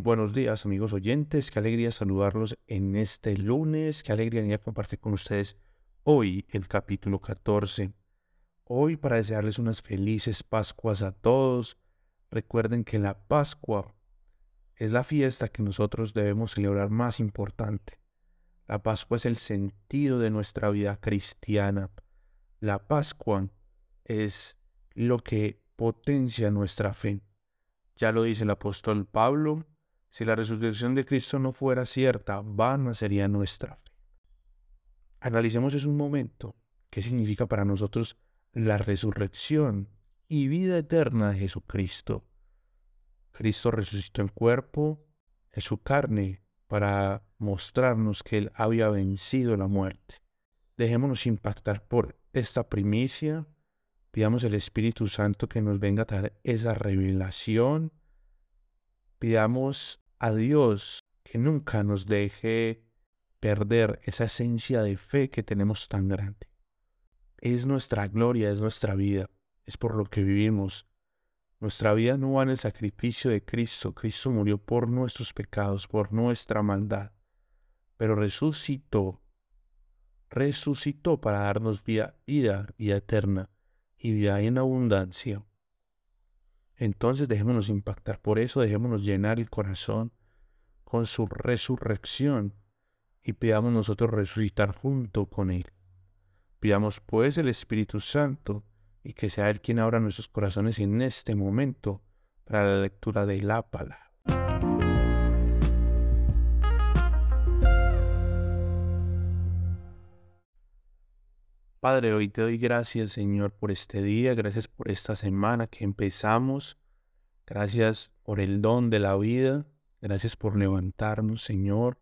Buenos días amigos oyentes, qué alegría saludarlos en este lunes, qué alegría compartir con ustedes hoy el capítulo 14. Hoy para desearles unas felices Pascuas a todos. Recuerden que la Pascua es la fiesta que nosotros debemos celebrar más importante. La Pascua es el sentido de nuestra vida cristiana. La Pascua es lo que potencia nuestra fe. Ya lo dice el apóstol Pablo, si la resurrección de Cristo no fuera cierta, vana sería nuestra fe. Analicemos en un momento qué significa para nosotros la resurrección y vida eterna de Jesucristo. Cristo resucitó en cuerpo, en su carne, para mostrarnos que Él había vencido la muerte. Dejémonos impactar por esta primicia Pidamos el Espíritu Santo que nos venga a dar esa revelación. Pidamos a Dios que nunca nos deje perder esa esencia de fe que tenemos tan grande. Es nuestra gloria, es nuestra vida, es por lo que vivimos. Nuestra vida no va en el sacrificio de Cristo. Cristo murió por nuestros pecados, por nuestra maldad, pero resucitó, resucitó para darnos vida, vida, eterna y vida en abundancia. Entonces dejémonos impactar por eso, dejémonos llenar el corazón con su resurrección y pidamos nosotros resucitar junto con Él. Pidamos pues el Espíritu Santo y que sea Él quien abra nuestros corazones en este momento para la lectura de la palabra. Padre, hoy te doy gracias, Señor, por este día, gracias por esta semana que empezamos, gracias por el don de la vida, gracias por levantarnos, Señor,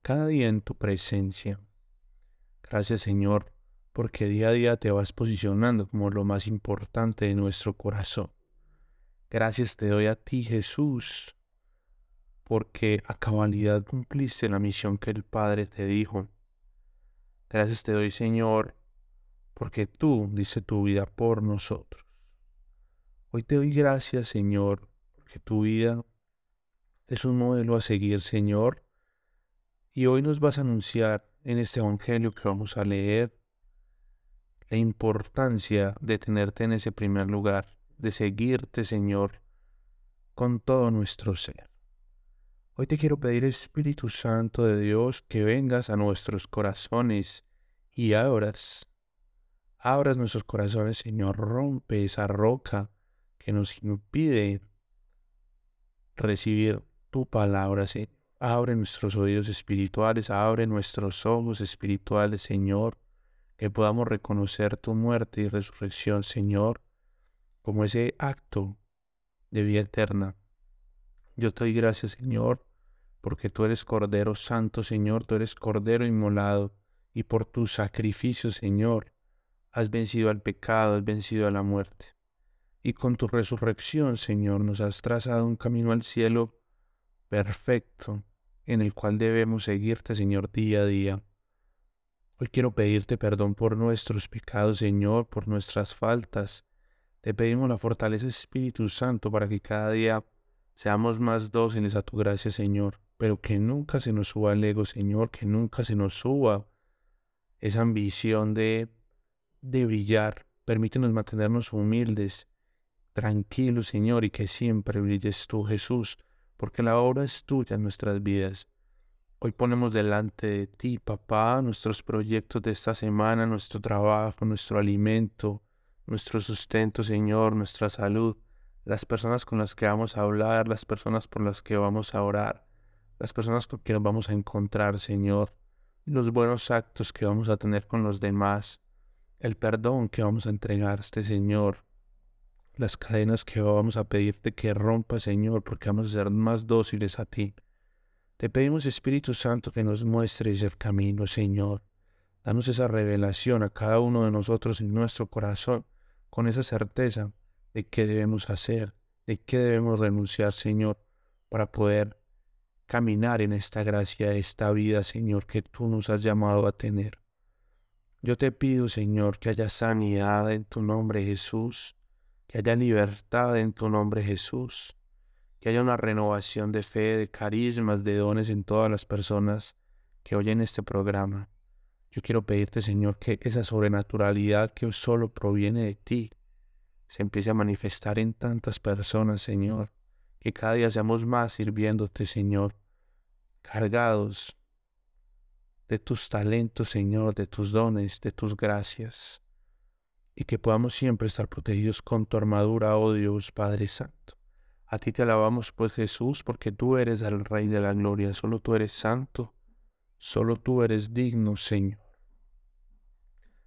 cada día en tu presencia. Gracias, Señor, porque día a día te vas posicionando como lo más importante de nuestro corazón. Gracias te doy a ti, Jesús, porque a cabalidad cumpliste la misión que el Padre te dijo. Gracias te doy, Señor, porque tú dice tu vida por nosotros. Hoy te doy gracias, Señor, porque tu vida es un modelo a seguir, Señor. Y hoy nos vas a anunciar en este Evangelio que vamos a leer la importancia de tenerte en ese primer lugar, de seguirte, Señor, con todo nuestro ser. Hoy te quiero pedir, Espíritu Santo de Dios, que vengas a nuestros corazones y abras abras nuestros corazones, Señor, rompe esa roca que nos impide recibir tu palabra, Señor. Abre nuestros oídos espirituales, abre nuestros ojos espirituales, Señor, que podamos reconocer tu muerte y resurrección, Señor, como ese acto de vida eterna. Yo te doy gracias, Señor, porque tú eres Cordero Santo, Señor, tú eres Cordero inmolado, y por tu sacrificio, Señor, has vencido al pecado, has vencido a la muerte. Y con tu resurrección, Señor, nos has trazado un camino al cielo perfecto, en el cual debemos seguirte, Señor, día a día. Hoy quiero pedirte perdón por nuestros pecados, Señor, por nuestras faltas. Te pedimos la fortaleza Espíritu Santo para que cada día seamos más dóciles a tu gracia, Señor, pero que nunca se nos suba el ego, Señor, que nunca se nos suba esa ambición de de brillar. Permítenos mantenernos humildes, tranquilos, Señor, y que siempre brilles tú, Jesús, porque la obra es tuya en nuestras vidas. Hoy ponemos delante de ti, papá, nuestros proyectos de esta semana, nuestro trabajo, nuestro alimento, nuestro sustento, Señor, nuestra salud, las personas con las que vamos a hablar, las personas por las que vamos a orar, las personas con que nos vamos a encontrar, Señor, los buenos actos que vamos a tener con los demás, el perdón que vamos a entregar a este Señor, las cadenas que vamos a pedirte que rompa, Señor, porque vamos a ser más dóciles a ti. Te pedimos, Espíritu Santo, que nos muestres el camino, Señor. Danos esa revelación a cada uno de nosotros en nuestro corazón, con esa certeza de qué debemos hacer, de qué debemos renunciar, Señor, para poder caminar en esta gracia, esta vida, Señor, que tú nos has llamado a tener. Yo te pido, Señor, que haya sanidad en tu nombre, Jesús, que haya libertad en tu nombre, Jesús, que haya una renovación de fe, de carismas, de dones en todas las personas que oyen este programa. Yo quiero pedirte, Señor, que esa sobrenaturalidad que solo proviene de ti se empiece a manifestar en tantas personas, Señor. Que cada día seamos más sirviéndote, Señor, cargados de tus talentos, Señor, de tus dones, de tus gracias. Y que podamos siempre estar protegidos con tu armadura, oh Dios, Padre Santo. A ti te alabamos, pues Jesús, porque tú eres el Rey de la Gloria, solo tú eres santo, solo tú eres digno, Señor.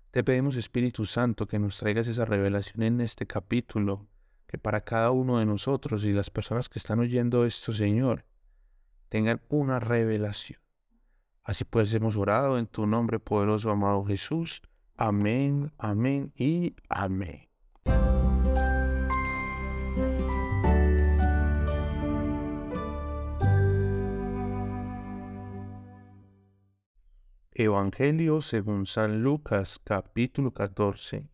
Te pedimos, Espíritu Santo, que nos traigas esa revelación en este capítulo, que para cada uno de nosotros y las personas que están oyendo esto, Señor, tengan una revelación. Así pues hemos orado en tu nombre poderoso, amado Jesús. Amén, amén y amén. Evangelio según San Lucas capítulo 14.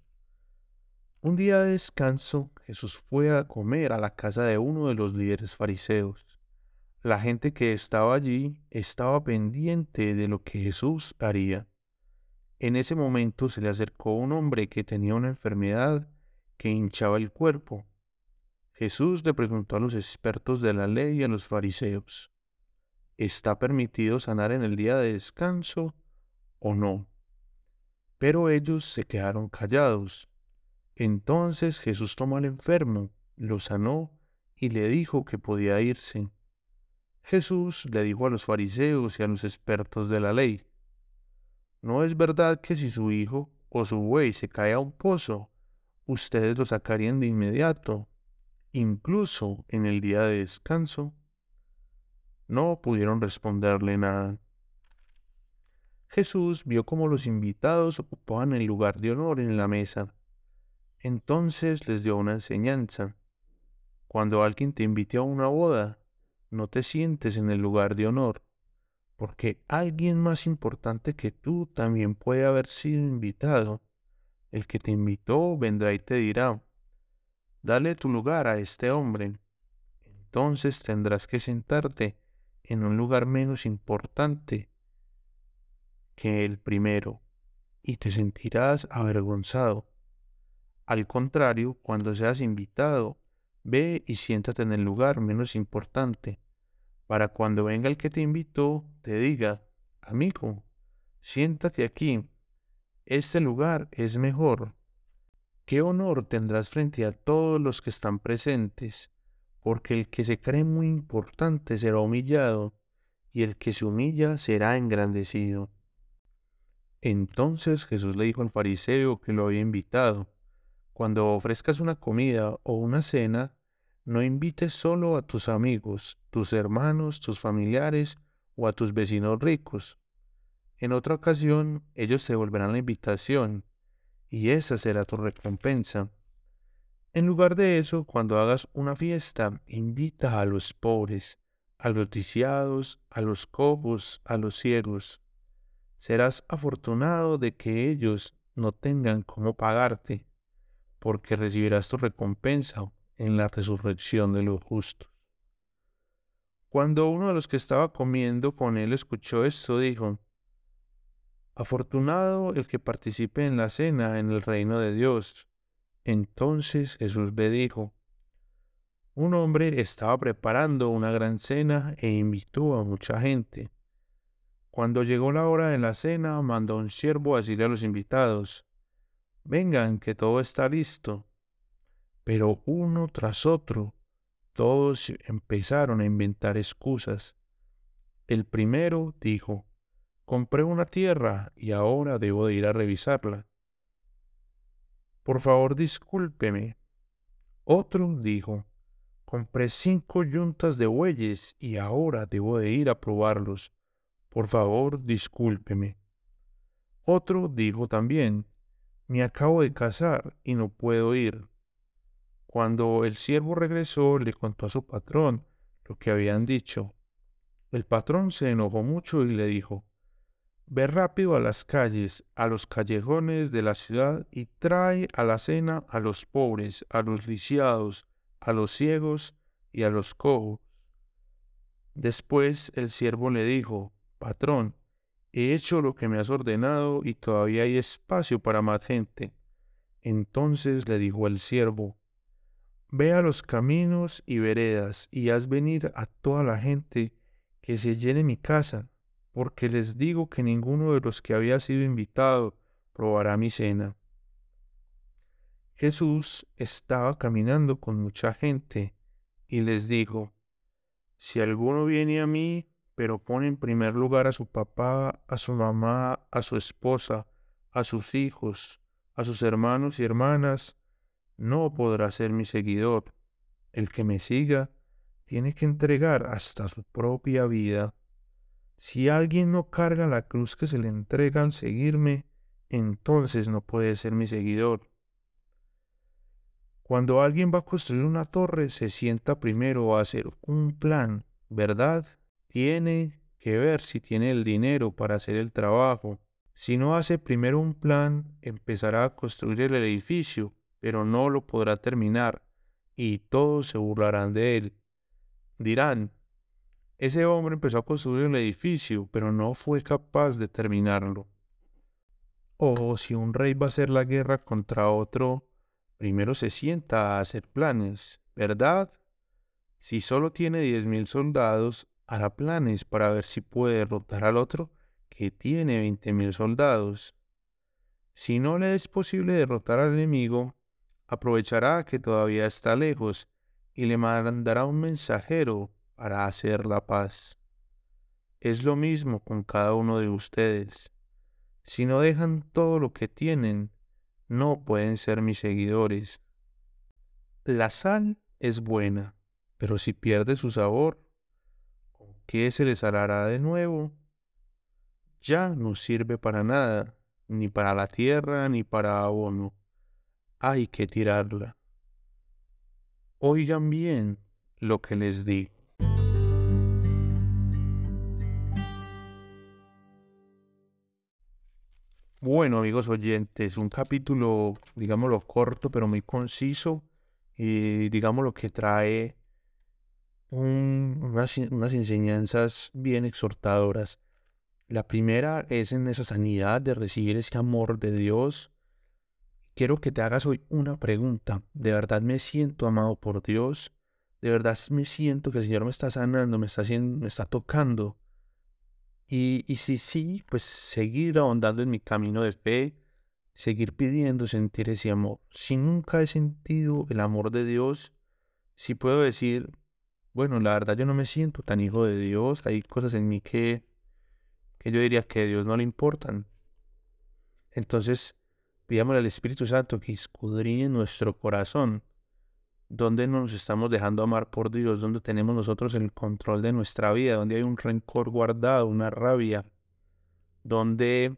Un día de descanso, Jesús fue a comer a la casa de uno de los líderes fariseos. La gente que estaba allí estaba pendiente de lo que Jesús haría. En ese momento se le acercó un hombre que tenía una enfermedad que hinchaba el cuerpo. Jesús le preguntó a los expertos de la ley y a los fariseos, ¿está permitido sanar en el día de descanso? o no. Pero ellos se quedaron callados. Entonces Jesús tomó al enfermo, lo sanó y le dijo que podía irse. Jesús le dijo a los fariseos y a los expertos de la ley, ¿no es verdad que si su hijo o su buey se cae a un pozo, ustedes lo sacarían de inmediato, incluso en el día de descanso? No pudieron responderle nada. Jesús vio cómo los invitados ocupaban el lugar de honor en la mesa. Entonces les dio una enseñanza. Cuando alguien te invite a una boda, no te sientes en el lugar de honor, porque alguien más importante que tú también puede haber sido invitado. El que te invitó vendrá y te dirá, dale tu lugar a este hombre. Entonces tendrás que sentarte en un lugar menos importante que el primero, y te sentirás avergonzado. Al contrario, cuando seas invitado, ve y siéntate en el lugar menos importante, para cuando venga el que te invitó, te diga, amigo, siéntate aquí, este lugar es mejor. ¿Qué honor tendrás frente a todos los que están presentes? Porque el que se cree muy importante será humillado, y el que se humilla será engrandecido. Entonces Jesús le dijo al fariseo que lo había invitado, cuando ofrezcas una comida o una cena, no invites solo a tus amigos, tus hermanos, tus familiares o a tus vecinos ricos. En otra ocasión ellos te volverán la invitación, y esa será tu recompensa. En lugar de eso, cuando hagas una fiesta, invita a los pobres, a los lisiados, a los cobos, a los ciegos serás afortunado de que ellos no tengan cómo pagarte, porque recibirás tu recompensa en la resurrección de los justos. Cuando uno de los que estaba comiendo con él escuchó esto, dijo, Afortunado el que participe en la cena en el reino de Dios. Entonces Jesús le dijo, un hombre estaba preparando una gran cena e invitó a mucha gente. Cuando llegó la hora de la cena, mandó un siervo a decirle a los invitados, vengan, que todo está listo. Pero uno tras otro, todos empezaron a inventar excusas. El primero dijo, compré una tierra y ahora debo de ir a revisarla. Por favor, discúlpeme. Otro dijo, compré cinco yuntas de bueyes y ahora debo de ir a probarlos. Por favor, discúlpeme. Otro dijo también, me acabo de casar y no puedo ir. Cuando el siervo regresó, le contó a su patrón lo que habían dicho. El patrón se enojó mucho y le dijo, Ve rápido a las calles, a los callejones de la ciudad y trae a la cena a los pobres, a los lisiados, a los ciegos y a los cojos. Después el siervo le dijo, Patrón, he hecho lo que me has ordenado y todavía hay espacio para más gente. Entonces le dijo el siervo, Ve a los caminos y veredas y haz venir a toda la gente que se llene mi casa, porque les digo que ninguno de los que había sido invitado probará mi cena. Jesús estaba caminando con mucha gente y les dijo, si alguno viene a mí, pero pone en primer lugar a su papá, a su mamá, a su esposa, a sus hijos, a sus hermanos y hermanas, no podrá ser mi seguidor. El que me siga tiene que entregar hasta su propia vida. Si alguien no carga la cruz que se le entrega al seguirme, entonces no puede ser mi seguidor. Cuando alguien va a construir una torre, se sienta primero a hacer un plan, ¿verdad? Tiene que ver si tiene el dinero para hacer el trabajo. Si no hace primero un plan, empezará a construir el edificio pero no lo podrá terminar, y todos se burlarán de él. Dirán, ese hombre empezó a construir el edificio, pero no fue capaz de terminarlo. O si un rey va a hacer la guerra contra otro, primero se sienta a hacer planes, ¿verdad? Si solo tiene diez mil soldados, hará planes para ver si puede derrotar al otro que tiene veinte mil soldados. Si no le es posible derrotar al enemigo, aprovechará que todavía está lejos y le mandará un mensajero para hacer la paz. Es lo mismo con cada uno de ustedes. Si no dejan todo lo que tienen, no pueden ser mis seguidores. La sal es buena, pero si pierde su sabor, qué se les hará de nuevo? Ya no sirve para nada, ni para la tierra, ni para abono hay que tirarla. Oigan bien lo que les digo. Bueno, amigos oyentes, un capítulo, digámoslo, corto, pero muy conciso, y digámoslo que trae unas, unas enseñanzas bien exhortadoras. La primera es en esa sanidad de recibir ese amor de Dios, quiero que te hagas hoy una pregunta. ¿De verdad me siento amado por Dios? ¿De verdad me siento que el Señor me está sanando, me está, haciendo, me está tocando? Y, y si sí, pues seguir ahondando en mi camino de fe, seguir pidiendo sentir ese amor. Si nunca he sentido el amor de Dios, si puedo decir, bueno, la verdad yo no me siento tan hijo de Dios, hay cosas en mí que, que yo diría que a Dios no le importan. Entonces, Pidámosle al Espíritu Santo que escudriñe nuestro corazón, donde nos estamos dejando amar por Dios, donde tenemos nosotros el control de nuestra vida, donde hay un rencor guardado, una rabia, donde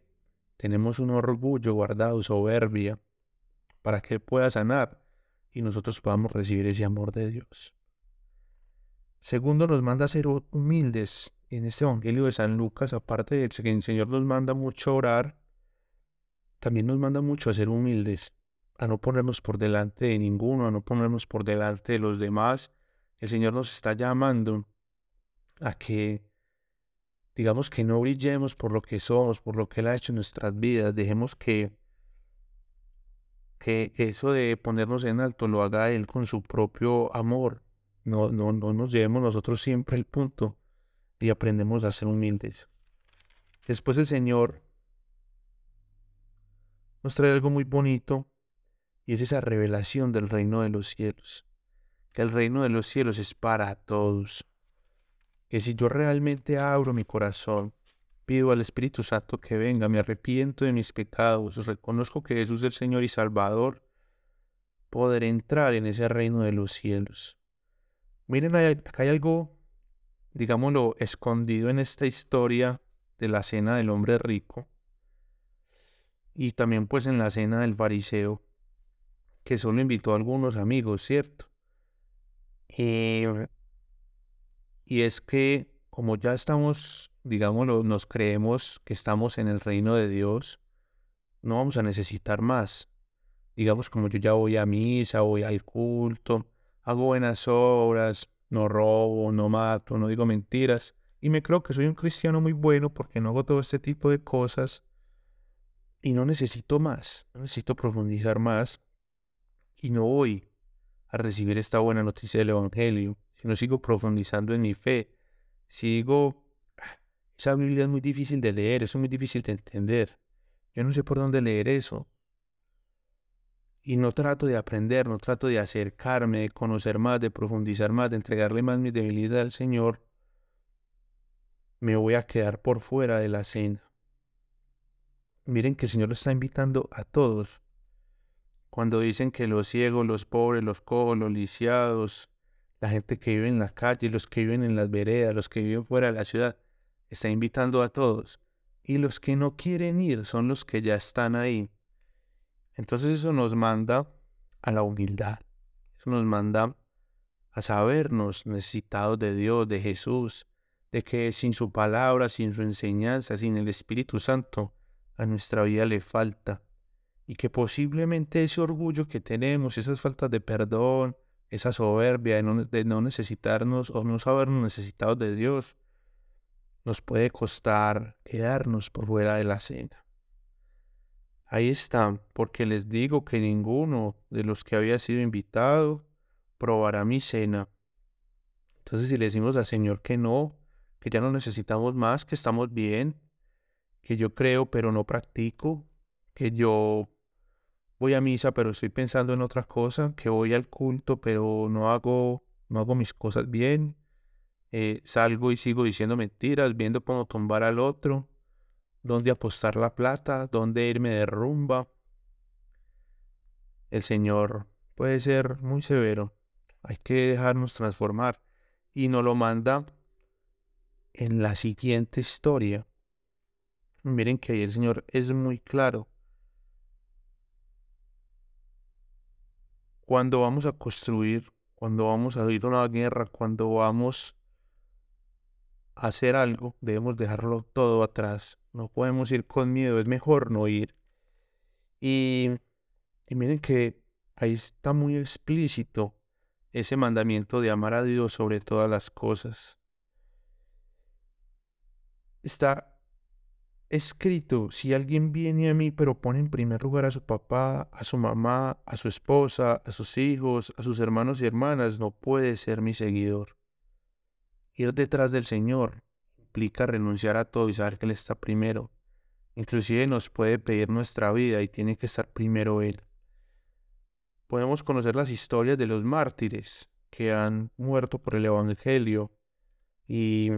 tenemos un orgullo guardado, soberbia, para que pueda sanar y nosotros podamos recibir ese amor de Dios. Segundo, nos manda a ser humildes. En este Evangelio de San Lucas, aparte de que el Señor nos manda mucho orar, también nos manda mucho a ser humildes, a no ponernos por delante de ninguno, a no ponernos por delante de los demás. El Señor nos está llamando a que, digamos que no brillemos por lo que somos, por lo que Él ha hecho en nuestras vidas. Dejemos que, que eso de ponernos en alto lo haga Él con su propio amor. No, no, no nos llevemos nosotros siempre el punto y aprendemos a ser humildes. Después el Señor nos trae algo muy bonito y es esa revelación del reino de los cielos. Que el reino de los cielos es para todos. Que si yo realmente abro mi corazón, pido al Espíritu Santo que venga, me arrepiento de mis pecados, reconozco que Jesús es el Señor y Salvador, poder entrar en ese reino de los cielos. Miren, acá hay algo, digámoslo, escondido en esta historia de la cena del hombre rico y también pues en la cena del fariseo, que solo invitó a algunos amigos, ¿cierto? Eh, y es que como ya estamos, digámoslo, nos creemos que estamos en el reino de Dios, no vamos a necesitar más. Digamos como yo ya voy a misa, voy al culto, hago buenas obras, no robo, no mato, no digo mentiras. Y me creo que soy un cristiano muy bueno porque no hago todo este tipo de cosas. Y no necesito más, no necesito profundizar más. Y no voy a recibir esta buena noticia del Evangelio, sino sigo profundizando en mi fe. Sigo... Esa Biblia es muy difícil de leer, es muy difícil de entender. Yo no sé por dónde leer eso. Y no trato de aprender, no trato de acercarme, de conocer más, de profundizar más, de entregarle más mi debilidad al Señor. Me voy a quedar por fuera de la cena. Miren que el Señor está invitando a todos. Cuando dicen que los ciegos, los pobres, los cojos, los lisiados, la gente que vive en la calle, los que viven en las veredas, los que viven fuera de la ciudad, está invitando a todos. Y los que no quieren ir son los que ya están ahí. Entonces eso nos manda a la humildad. Eso nos manda a sabernos necesitados de Dios, de Jesús, de que sin su palabra, sin su enseñanza, sin el Espíritu Santo, a nuestra vida le falta. Y que posiblemente ese orgullo que tenemos, esas faltas de perdón, esa soberbia de no, de no necesitarnos o no sabernos necesitados de Dios, nos puede costar quedarnos por fuera de la cena. Ahí están, porque les digo que ninguno de los que había sido invitado probará mi cena. Entonces si le decimos al Señor que no, que ya no necesitamos más, que estamos bien, que yo creo pero no practico, que yo voy a misa pero estoy pensando en otra cosa, que voy al culto pero no hago, no hago mis cosas bien, eh, salgo y sigo diciendo mentiras, viendo cómo tumbar al otro, dónde apostar la plata, dónde irme de rumba. El Señor puede ser muy severo. Hay que dejarnos transformar. Y nos lo manda en la siguiente historia. Miren que ahí el Señor es muy claro. Cuando vamos a construir, cuando vamos a ir a una guerra, cuando vamos hacer algo, debemos dejarlo todo atrás. No podemos ir con miedo, es mejor no ir. Y, miren que ahí está muy explícito ese mandamiento de amar a Dios sobre todas las cosas. Está escrito, si alguien viene a mí pero pone en primer lugar a su papá, a su mamá, a su esposa, a sus hijos, a sus hermanos y hermanas, no puede ser mi seguidor. Ir detrás del Señor implica renunciar a todo y saber que Él está primero. Inclusive nos puede pedir nuestra vida y tiene que estar primero Él. Podemos conocer las historias de los mártires que han muerto por el Evangelio y,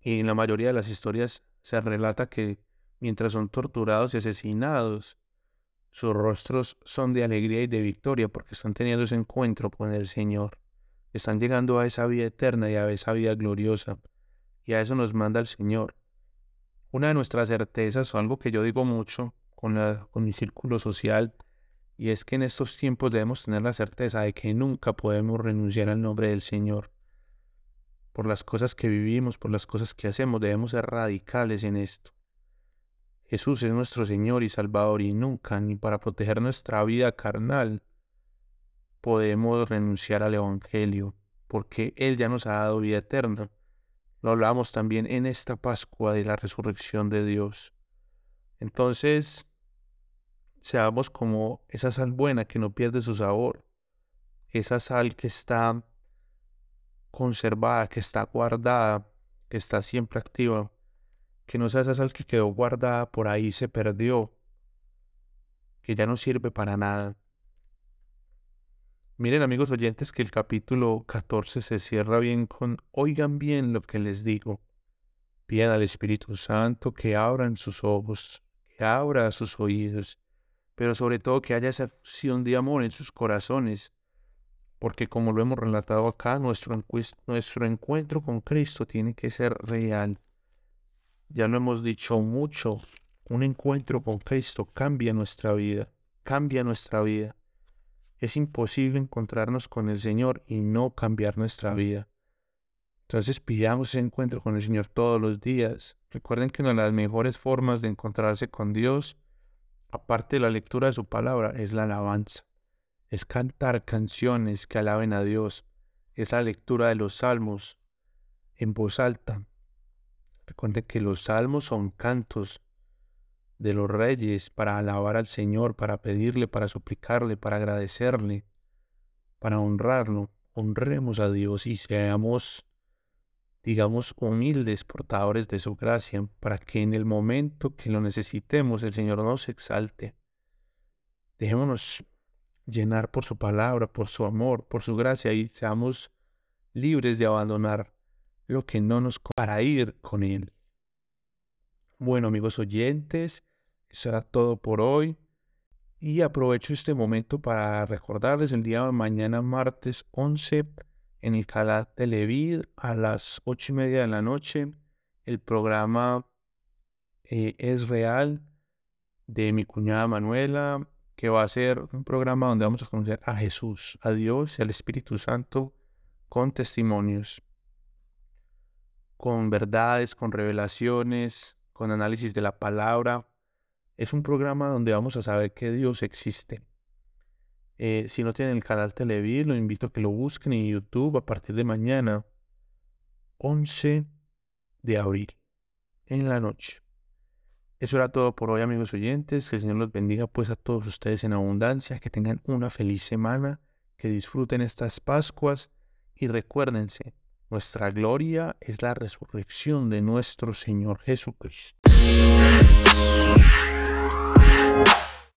y en la mayoría de las historias se relata que mientras son torturados y asesinados, sus rostros son de alegría y de victoria porque están teniendo ese encuentro con el Señor están llegando a esa vida eterna y a esa vida gloriosa. Y a eso nos manda el Señor. Una de nuestras certezas, o algo que yo digo mucho con, con mi círculo social, y es que en estos tiempos debemos tener la certeza de que nunca podemos renunciar al nombre del Señor. Por las cosas que vivimos, por las cosas que hacemos, debemos ser radicales en esto. Jesús es nuestro Señor y Salvador y nunca, ni para proteger nuestra vida carnal, podemos renunciar al Evangelio, porque Él ya nos ha dado vida eterna. Lo hablamos también en esta Pascua de la resurrección de Dios. Entonces, seamos como esa sal buena que no pierde su sabor, esa sal que está conservada, que está guardada, que está siempre activa, que no sea esa sal que quedó guardada por ahí, se perdió, que ya no sirve para nada. Miren amigos oyentes que el capítulo 14 se cierra bien con, oigan bien lo que les digo. Pidan al Espíritu Santo que abran sus ojos, que abra sus oídos, pero sobre todo que haya esa fusión de amor en sus corazones, porque como lo hemos relatado acá, nuestro, nuestro encuentro con Cristo tiene que ser real. Ya lo hemos dicho mucho, un encuentro con Cristo cambia nuestra vida, cambia nuestra vida. Es imposible encontrarnos con el Señor y no cambiar nuestra vida. Entonces pidamos ese encuentro con el Señor todos los días. Recuerden que una de las mejores formas de encontrarse con Dios, aparte de la lectura de su palabra, es la alabanza. Es cantar canciones que alaben a Dios. es la lectura de los salmos en voz alta. Recuerden que los salmos son cantos de los reyes para alabar al Señor, para pedirle, para suplicarle, para agradecerle, para honrarlo. Honremos a Dios y seamos, digamos, humildes portadores de su gracia, para que en el momento que lo necesitemos el Señor nos exalte. Dejémonos llenar por su palabra, por su amor, por su gracia y seamos libres de abandonar lo que no nos para ir con Él. Bueno, amigos oyentes, eso era todo por hoy. Y aprovecho este momento para recordarles el día de mañana, martes 11, en el canal Televid a las ocho y media de la noche, el programa eh, Es Real de mi cuñada Manuela, que va a ser un programa donde vamos a conocer a Jesús, a Dios y al Espíritu Santo con testimonios, con verdades, con revelaciones, con análisis de la palabra. Es un programa donde vamos a saber que Dios existe. Eh, si no tienen el canal Televid, lo invito a que lo busquen en YouTube a partir de mañana, 11 de abril, en la noche. Eso era todo por hoy, amigos oyentes. Que el Señor los bendiga pues a todos ustedes en abundancia, que tengan una feliz semana, que disfruten estas Pascuas y recuérdense, nuestra gloria es la resurrección de nuestro Señor Jesucristo.